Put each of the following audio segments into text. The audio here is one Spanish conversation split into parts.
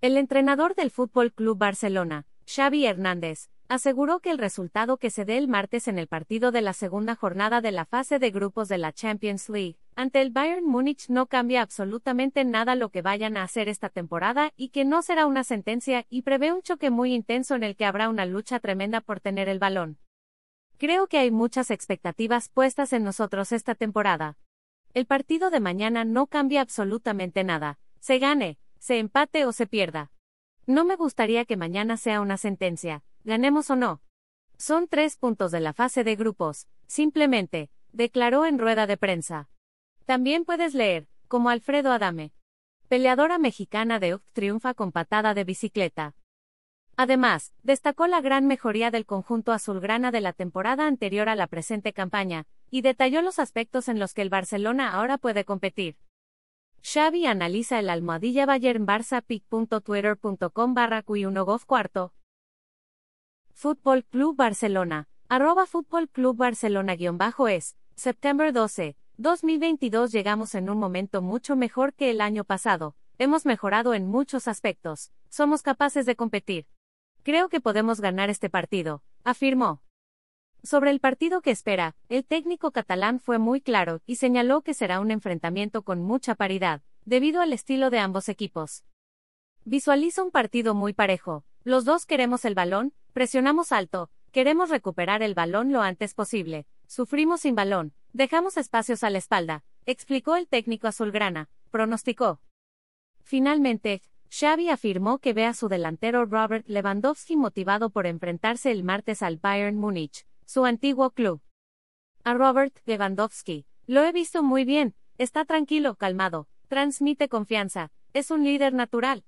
El entrenador del Fútbol Club Barcelona, Xavi Hernández, aseguró que el resultado que se dé el martes en el partido de la segunda jornada de la fase de grupos de la Champions League, ante el Bayern Múnich no cambia absolutamente nada lo que vayan a hacer esta temporada y que no será una sentencia y prevé un choque muy intenso en el que habrá una lucha tremenda por tener el balón. Creo que hay muchas expectativas puestas en nosotros esta temporada. El partido de mañana no cambia absolutamente nada, se gane, se empate o se pierda. No me gustaría que mañana sea una sentencia, ganemos o no. Son tres puntos de la fase de grupos, simplemente, declaró en rueda de prensa. También puedes leer, como Alfredo Adame. Peleadora mexicana de UC triunfa con patada de bicicleta. Además, destacó la gran mejoría del conjunto azulgrana de la temporada anterior a la presente campaña, y detalló los aspectos en los que el Barcelona ahora puede competir. Xavi analiza el almohadilla Bayern Barça pic.twitter.com barra q1 cuarto. Fútbol Club Barcelona, arroba Fútbol Club Barcelona guion bajo es, septiembre 12, 2022 llegamos en un momento mucho mejor que el año pasado, hemos mejorado en muchos aspectos, somos capaces de competir. Creo que podemos ganar este partido, afirmó. Sobre el partido que espera, el técnico catalán fue muy claro y señaló que será un enfrentamiento con mucha paridad, debido al estilo de ambos equipos. Visualiza un partido muy parejo, los dos queremos el balón, presionamos alto, queremos recuperar el balón lo antes posible, sufrimos sin balón, dejamos espacios a la espalda, explicó el técnico azulgrana, pronosticó. Finalmente, Xavi afirmó que ve a su delantero Robert Lewandowski motivado por enfrentarse el martes al Bayern Múnich, su antiguo club. A Robert Lewandowski, lo he visto muy bien, está tranquilo, calmado, transmite confianza, es un líder natural.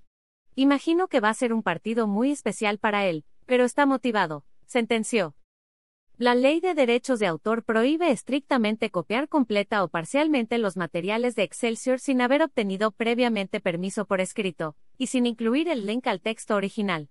Imagino que va a ser un partido muy especial para él, pero está motivado, sentenció. La ley de derechos de autor prohíbe estrictamente copiar completa o parcialmente los materiales de Excelsior sin haber obtenido previamente permiso por escrito, y sin incluir el link al texto original.